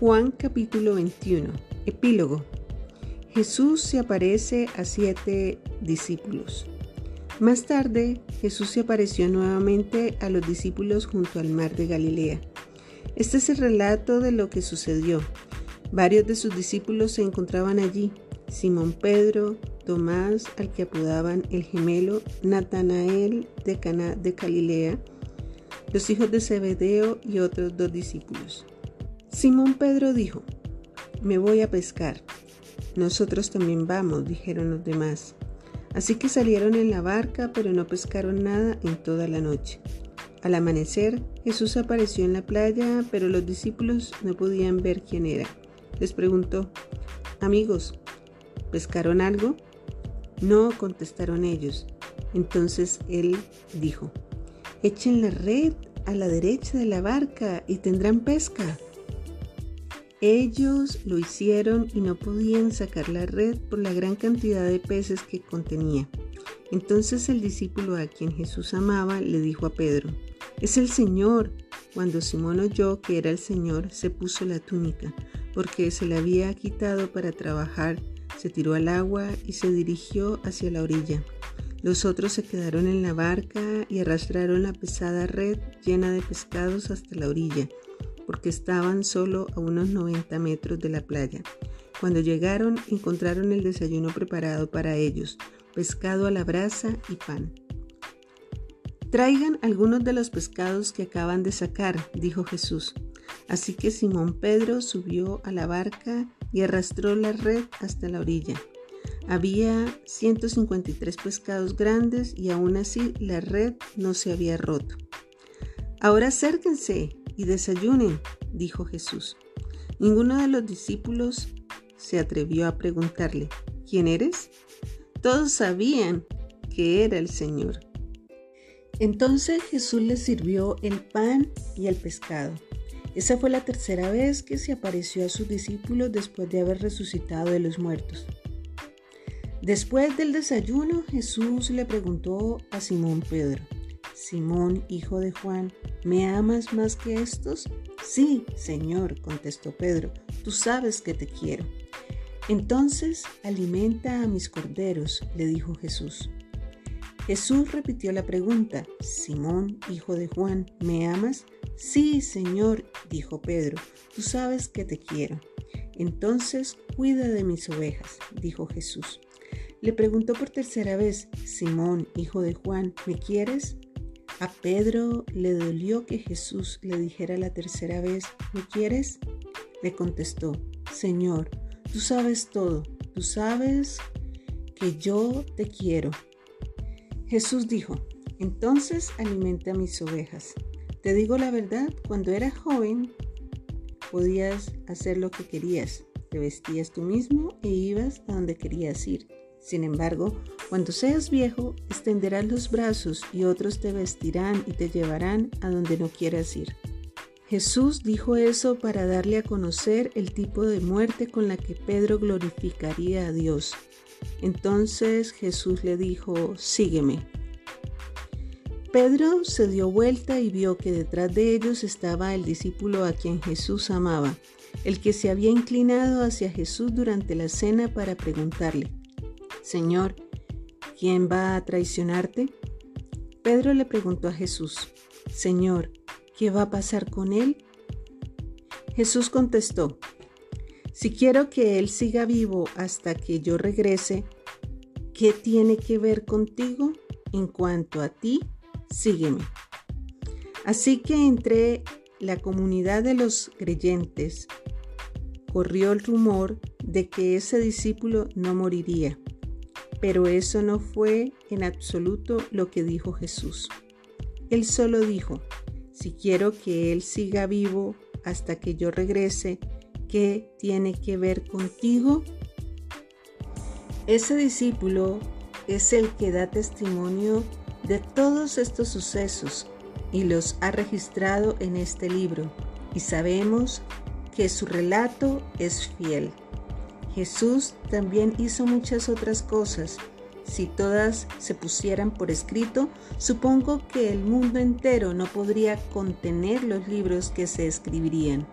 Juan capítulo 21. Epílogo. Jesús se aparece a siete discípulos. Más tarde, Jesús se apareció nuevamente a los discípulos junto al mar de Galilea. Este es el relato de lo que sucedió. Varios de sus discípulos se encontraban allí. Simón Pedro, Tomás, al que apodaban el gemelo, Natanael de Caná de Galilea, los hijos de Zebedeo y otros dos discípulos. Simón Pedro dijo, me voy a pescar. Nosotros también vamos, dijeron los demás. Así que salieron en la barca, pero no pescaron nada en toda la noche. Al amanecer, Jesús apareció en la playa, pero los discípulos no podían ver quién era. Les preguntó, amigos, ¿pescaron algo? No, contestaron ellos. Entonces él dijo, echen la red a la derecha de la barca y tendrán pesca. Ellos lo hicieron y no podían sacar la red por la gran cantidad de peces que contenía. Entonces el discípulo a quien Jesús amaba le dijo a Pedro, es el Señor. Cuando Simón oyó que era el Señor, se puso la túnica, porque se la había quitado para trabajar, se tiró al agua y se dirigió hacia la orilla. Los otros se quedaron en la barca y arrastraron la pesada red llena de pescados hasta la orilla porque estaban solo a unos 90 metros de la playa. Cuando llegaron encontraron el desayuno preparado para ellos, pescado a la brasa y pan. Traigan algunos de los pescados que acaban de sacar, dijo Jesús. Así que Simón Pedro subió a la barca y arrastró la red hasta la orilla. Había 153 pescados grandes y aún así la red no se había roto. Ahora acérquense, y desayunen, dijo Jesús. Ninguno de los discípulos se atrevió a preguntarle, ¿quién eres? Todos sabían que era el Señor. Entonces Jesús les sirvió el pan y el pescado. Esa fue la tercera vez que se apareció a sus discípulos después de haber resucitado de los muertos. Después del desayuno, Jesús le preguntó a Simón Pedro, Simón, hijo de Juan, ¿me amas más que estos? Sí, Señor, contestó Pedro, tú sabes que te quiero. Entonces alimenta a mis corderos, le dijo Jesús. Jesús repitió la pregunta, Simón, hijo de Juan, ¿me amas? Sí, Señor, dijo Pedro, tú sabes que te quiero. Entonces cuida de mis ovejas, dijo Jesús. Le preguntó por tercera vez, Simón, hijo de Juan, ¿me quieres? A Pedro le dolió que Jesús le dijera la tercera vez, ¿me quieres? Le contestó, Señor, tú sabes todo, tú sabes que yo te quiero. Jesús dijo, entonces alimenta mis ovejas. Te digo la verdad, cuando eras joven podías hacer lo que querías, te vestías tú mismo e ibas a donde querías ir. Sin embargo, cuando seas viejo, extenderás los brazos y otros te vestirán y te llevarán a donde no quieras ir. Jesús dijo eso para darle a conocer el tipo de muerte con la que Pedro glorificaría a Dios. Entonces Jesús le dijo, sígueme. Pedro se dio vuelta y vio que detrás de ellos estaba el discípulo a quien Jesús amaba, el que se había inclinado hacia Jesús durante la cena para preguntarle, Señor, ¿quién va a traicionarte? Pedro le preguntó a Jesús, Señor, ¿qué va a pasar con él? Jesús contestó, si quiero que él siga vivo hasta que yo regrese, ¿qué tiene que ver contigo? En cuanto a ti, sígueme. Así que entre la comunidad de los creyentes corrió el rumor de que ese discípulo no moriría. Pero eso no fue en absoluto lo que dijo Jesús. Él solo dijo, si quiero que Él siga vivo hasta que yo regrese, ¿qué tiene que ver contigo? Ese discípulo es el que da testimonio de todos estos sucesos y los ha registrado en este libro, y sabemos que su relato es fiel. Jesús también hizo muchas otras cosas. Si todas se pusieran por escrito, supongo que el mundo entero no podría contener los libros que se escribirían.